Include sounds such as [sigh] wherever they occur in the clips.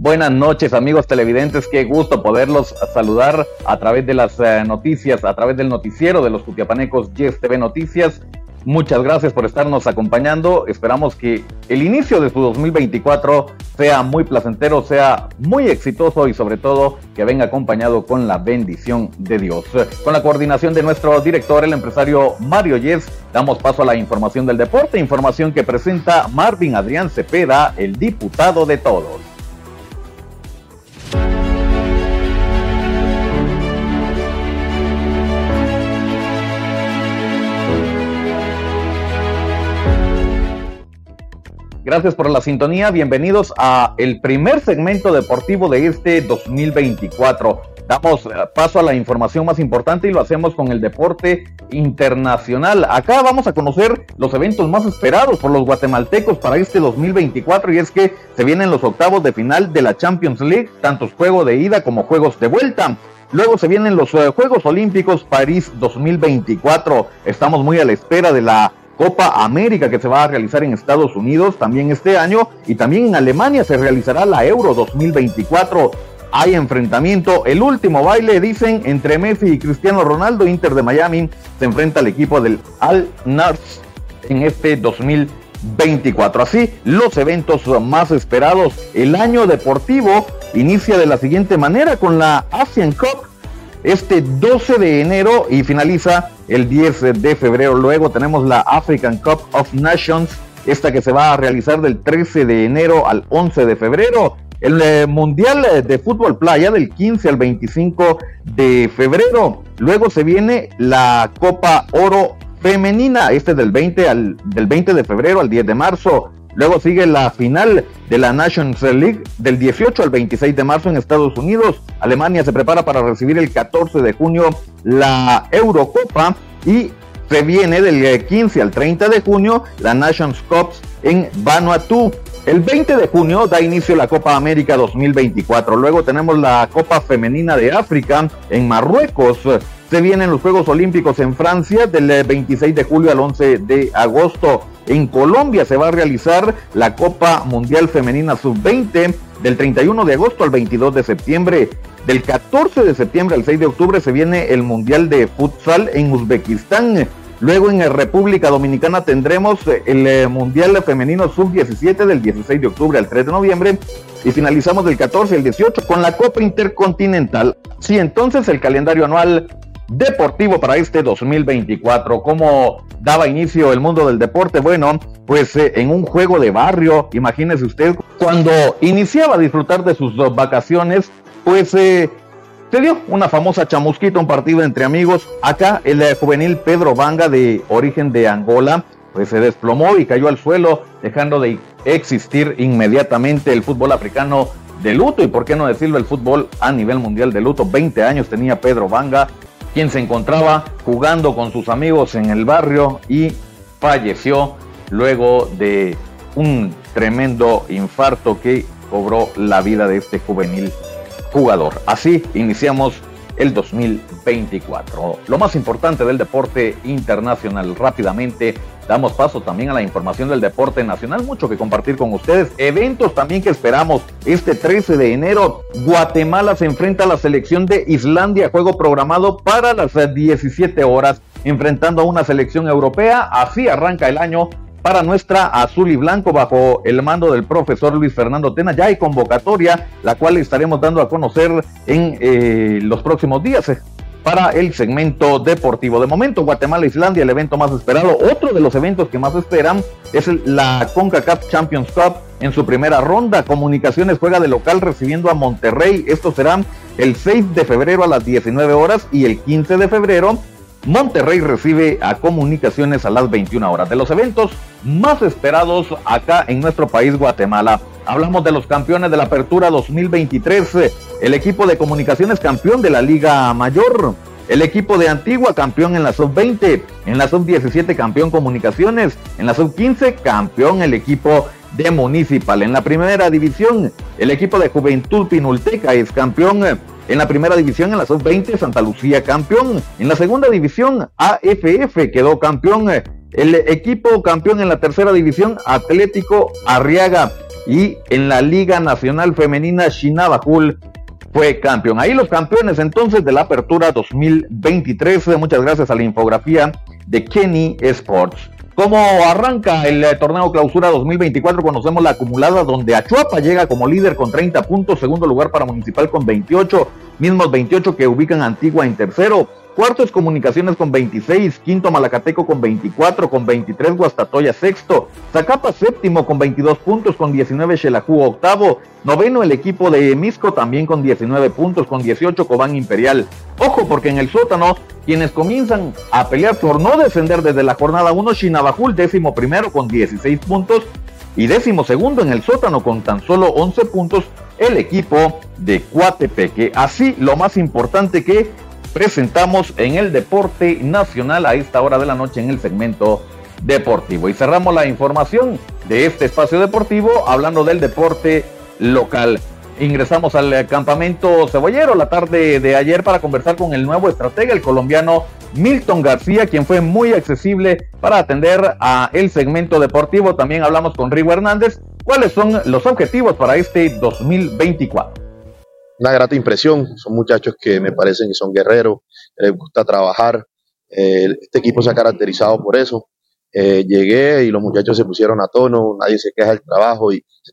Buenas noches amigos televidentes, qué gusto poderlos saludar a través de las eh, noticias, a través del noticiero de los Cutiapanecos Yes TV Noticias. Muchas gracias por estarnos acompañando. Esperamos que el inicio de su 2024 sea muy placentero, sea muy exitoso y sobre todo que venga acompañado con la bendición de Dios. Con la coordinación de nuestro director, el empresario Mario Yes, damos paso a la información del deporte, información que presenta Marvin Adrián Cepeda, el diputado de todos. Gracias por la sintonía. Bienvenidos a el primer segmento deportivo de este 2024. Damos eh, paso a la información más importante y lo hacemos con el deporte internacional. Acá vamos a conocer los eventos más esperados por los guatemaltecos para este 2024 y es que se vienen los octavos de final de la Champions League, tantos juegos de ida como juegos de vuelta. Luego se vienen los eh, Juegos Olímpicos París 2024. Estamos muy a la espera de la Copa América que se va a realizar en Estados Unidos también este año y también en Alemania se realizará la Euro 2024. Hay enfrentamiento, el último baile, dicen, entre Messi y Cristiano Ronaldo. Inter de Miami se enfrenta al equipo del Al Nars en este 2024. Así, los eventos más esperados. El año deportivo inicia de la siguiente manera con la Asian Cup este 12 de enero y finaliza el 10 de febrero. Luego tenemos la African Cup of Nations, esta que se va a realizar del 13 de enero al 11 de febrero. El eh, Mundial de Fútbol Playa del 15 al 25 de febrero. Luego se viene la Copa Oro Femenina, este del 20, al, del 20 de febrero al 10 de marzo. Luego sigue la final de la Nations League del 18 al 26 de marzo en Estados Unidos. Alemania se prepara para recibir el 14 de junio la Eurocopa y se viene del 15 al 30 de junio la Nations Cup en Vanuatu. El 20 de junio da inicio la Copa América 2024. Luego tenemos la Copa Femenina de África en Marruecos. Se vienen los Juegos Olímpicos en Francia del 26 de julio al 11 de agosto. En Colombia se va a realizar la Copa Mundial Femenina Sub-20 del 31 de agosto al 22 de septiembre. Del 14 de septiembre al 6 de octubre se viene el Mundial de Futsal en Uzbekistán. Luego en República Dominicana tendremos el eh, Mundial Femenino Sub-17 del 16 de octubre al 3 de noviembre y finalizamos del 14 al 18 con la Copa Intercontinental. Sí, entonces el calendario anual deportivo para este 2024. ¿Cómo daba inicio el mundo del deporte? Bueno, pues eh, en un juego de barrio, imagínese usted, cuando iniciaba a disfrutar de sus vacaciones, pues eh, se dio una famosa chamusquita, un partido entre amigos. Acá el eh, juvenil Pedro Vanga de origen de Angola, pues se desplomó y cayó al suelo, dejando de existir inmediatamente el fútbol africano de luto y por qué no decirlo el fútbol a nivel mundial de luto. 20 años tenía Pedro Vanga, quien se encontraba jugando con sus amigos en el barrio y falleció luego de un tremendo infarto que cobró la vida de este juvenil jugador. Así iniciamos el 2024. Lo más importante del deporte internacional rápidamente. Damos paso también a la información del deporte nacional, mucho que compartir con ustedes. Eventos también que esperamos. Este 13 de enero, Guatemala se enfrenta a la selección de Islandia, juego programado para las 17 horas, enfrentando a una selección europea. Así arranca el año para nuestra azul y blanco bajo el mando del profesor Luis Fernando Tena. Ya hay convocatoria, la cual estaremos dando a conocer en eh, los próximos días eh, para el segmento deportivo. De momento, Guatemala-Islandia, el evento más esperado. Otro de los eventos que más esperan es la CONCACAF Champions Cup en su primera ronda. Comunicaciones juega de local recibiendo a Monterrey. Esto será el 6 de febrero a las 19 horas y el 15 de febrero Monterrey recibe a Comunicaciones a las 21 horas. De los eventos más esperados acá en nuestro país, Guatemala. Hablamos de los campeones de la Apertura 2023. El equipo de Comunicaciones campeón de la Liga Mayor. El equipo de Antigua campeón en la sub-20. En la sub-17 campeón Comunicaciones. En la sub-15 campeón el equipo de Municipal. En la primera división, el equipo de Juventud Pinulteca es campeón en la primera división, en la sub-20, Santa Lucía campeón. En la segunda división, AFF quedó campeón. El equipo campeón en la tercera división, Atlético Arriaga. y en la Liga Nacional Femenina Shinabajul fue campeón. Ahí los campeones entonces de la apertura 2023. Muchas gracias a la infografía de Kenny Sports. ¿Cómo arranca el eh, torneo clausura 2024? Conocemos la acumulada donde Achuapa llega como líder con 30 puntos, segundo lugar para Municipal con 28, mismos 28 que ubican Antigua en tercero, Cuarto es Comunicaciones con 26, quinto Malacateco con 24, con 23 Guastatoya sexto, Zacapa séptimo con 22 puntos, con 19 Xelajú octavo, noveno el equipo de Misco también con 19 puntos, con 18 Cobán Imperial. Ojo porque en el sótano quienes comienzan a pelear por no descender desde la jornada 1, Chinabajul décimo primero con 16 puntos y décimo segundo en el sótano con tan solo 11 puntos el equipo de Cuatepeque. Así lo más importante que presentamos en el deporte nacional a esta hora de la noche en el segmento deportivo. Y cerramos la información de este espacio deportivo hablando del deporte local. Ingresamos al campamento cebollero la tarde de ayer para conversar con el nuevo estratega, el colombiano Milton García, quien fue muy accesible para atender a el segmento deportivo. También hablamos con Rigo Hernández. ¿Cuáles son los objetivos para este 2024? Una grata impresión. Son muchachos que me parecen que son guerreros, que les gusta trabajar. Eh, este equipo se ha caracterizado por eso. Eh, llegué y los muchachos se pusieron a tono, nadie se queja del trabajo y se,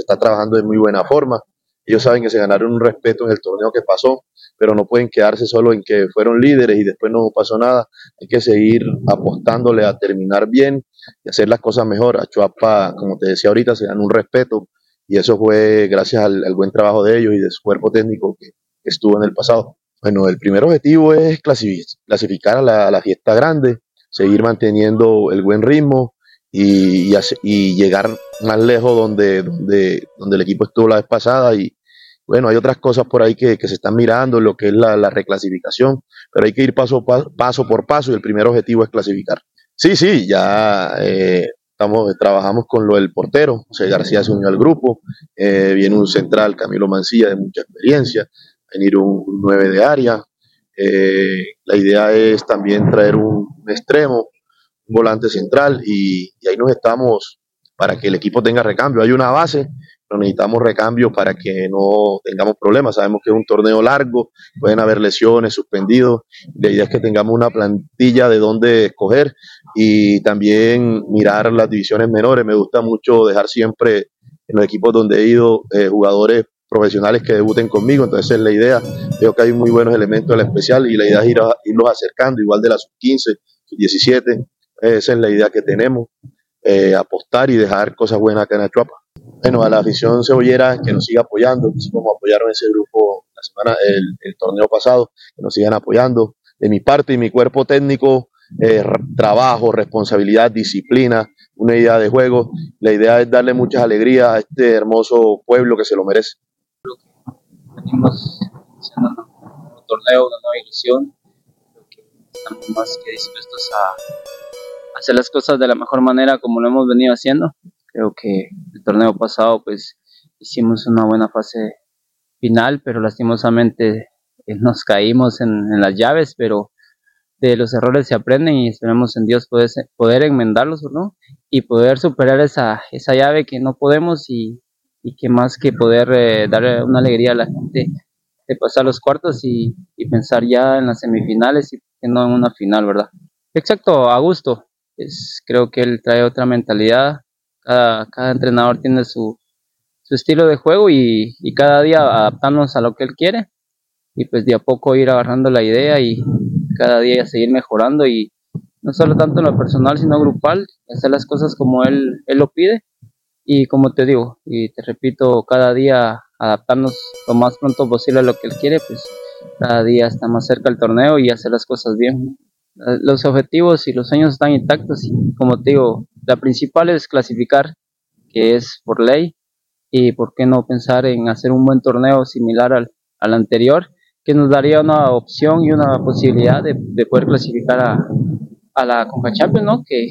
está trabajando de muy buena forma. Ellos saben que se ganaron un respeto en el torneo que pasó, pero no pueden quedarse solo en que fueron líderes y después no pasó nada. Hay que seguir apostándole a terminar bien y hacer las cosas mejor. A Chuapa, como te decía ahorita, se ganó un respeto y eso fue gracias al, buen trabajo de ellos y de su cuerpo técnico que, estuvo en el pasado. Bueno, el primer objetivo es clasificar a la, fiesta grande, seguir manteniendo el buen ritmo y, llegar más lejos donde, donde, donde el equipo estuvo la vez pasada y, bueno, hay otras cosas por ahí que, se están mirando, lo que es la, reclasificación, pero hay que ir paso, paso por paso y el primer objetivo es clasificar. Sí, sí, ya eh, Trabajamos con lo del portero, José García se unió al grupo, eh, viene un central, Camilo Mancilla, de mucha experiencia, venir un, un 9 de área. Eh, la idea es también traer un, extremo, un volante central, y, y, ahí nos estamos para que el equipo tenga recambio. Hay una base, necesitamos recambio para que no tengamos problemas. Sabemos que es un torneo largo, pueden haber lesiones, suspendidos. La idea es que tengamos una plantilla de dónde escoger y también mirar las divisiones menores. Me gusta mucho dejar siempre en los equipos donde he ido eh, jugadores profesionales que debuten conmigo, entonces es la idea. Veo que hay muy buenos elementos de la especial y la idea es ir irlos acercando, igual de las sub-15, sub-17, esa es la idea que tenemos, eh, apostar y dejar cosas buenas acá en Achuapa bueno, a la afición cebollera que nos siga apoyando, así como apoyaron ese grupo la semana, el, torneo pasado, que nos sigan apoyando. De mi parte y mi cuerpo técnico, eh, trabajo, responsabilidad, disciplina, una idea de juego. La idea es darle muchas alegrías a este hermoso pueblo que se lo merece. Venimos haciendo un torneo, una nueva ilusión. Creo que estamos más que dispuestos a hacer las cosas de la mejor manera como lo hemos venido haciendo. Creo que el torneo pasado pues hicimos una buena fase final, pero lastimosamente eh, [laughs] nos caímos en, las llaves, pero de los errores se aprenden y esperamos en Dios poder, poder enmendarlos, ¿no? Y poder superar esa, esa llave que no podemos y, que más que poder eh, dar una alegría a la gente de pasar los cuartos y, pensar ya en las semifinales y no en una final, ¿verdad? Exacto, a gusto. Es, creo que él trae otra mentalidad, cada, entrenador tiene su, estilo de juego y, cada día adaptarnos a lo que él quiere y pues de a poco ir agarrando la idea y cada día seguir mejorando y no solo tanto en lo personal sino grupal, hacer las cosas como él, él lo pide y como te digo y te repito, cada día adaptarnos lo más pronto posible a lo que él quiere, pues cada día está más cerca el torneo y hacer las cosas bien. Los objetivos y los sueños están intactos y como te digo, la principal es clasificar, que es por ley, y por qué no pensar en hacer un buen torneo similar al, al anterior, que nos daría una opción y una posibilidad de, de poder clasificar a, a la Conca Champions, ¿no? Que,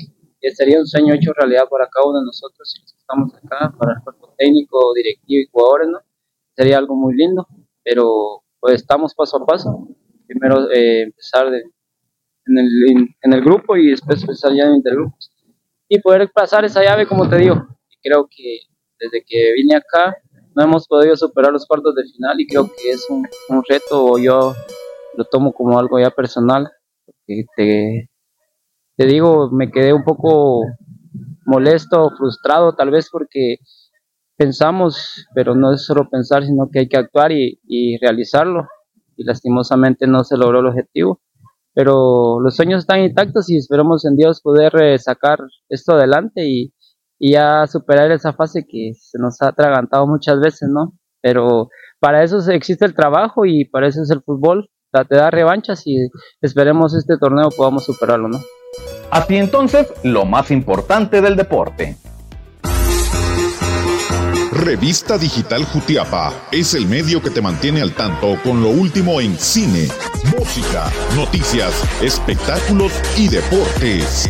sería un sueño hecho realidad para cada uno de nosotros, si estamos acá, para el cuerpo técnico, directivo y jugadores, ¿no? Sería algo muy lindo, pero pues estamos paso a paso. Primero eh, empezar de, en, el, en, el grupo y después empezar ya en intergrupos y poder pasar esa llave, como te digo. Creo que desde que vine acá no hemos podido superar los cuartos de final y creo que es un, un reto, yo lo tomo como algo ya personal. Te, te digo, me quedé un poco molesto, frustrado, tal vez porque pensamos, pero no es solo pensar, sino que hay que actuar y, y realizarlo. Y lastimosamente no se logró el objetivo. Pero los sueños están intactos y esperamos en Dios poder eh, sacar esto adelante y, y ya superar esa fase que se nos ha atragantado muchas veces, ¿no? Pero para eso existe el trabajo y para eso es el fútbol. Te da revanchas y esperemos este torneo podamos superarlo, ¿no? Así entonces, lo más importante del deporte. Revista Digital Jutiapa es el medio que te mantiene al tanto con lo último en cine, música, noticias, espectáculos y deportes.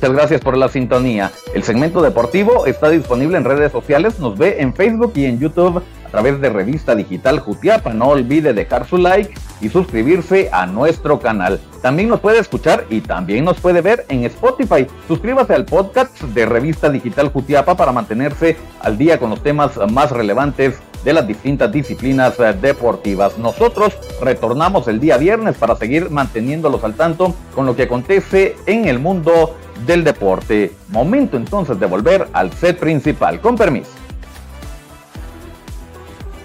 Muchas gracias por la sintonía. El segmento deportivo está disponible en redes sociales, nos ve en Facebook y en YouTube a través de Revista Digital Jutiapa. No olvide dejar su like y suscribirse a nuestro canal. También nos puede escuchar y también nos puede ver en Spotify. Suscríbase al podcast de Revista Digital Jutiapa para mantenerse al día con los temas más relevantes de las distintas disciplinas eh, deportivas. Nosotros retornamos el día viernes para seguir manteniéndolos al tanto con lo que acontece en el mundo del deporte. Momento entonces de volver al set principal. Con permiso.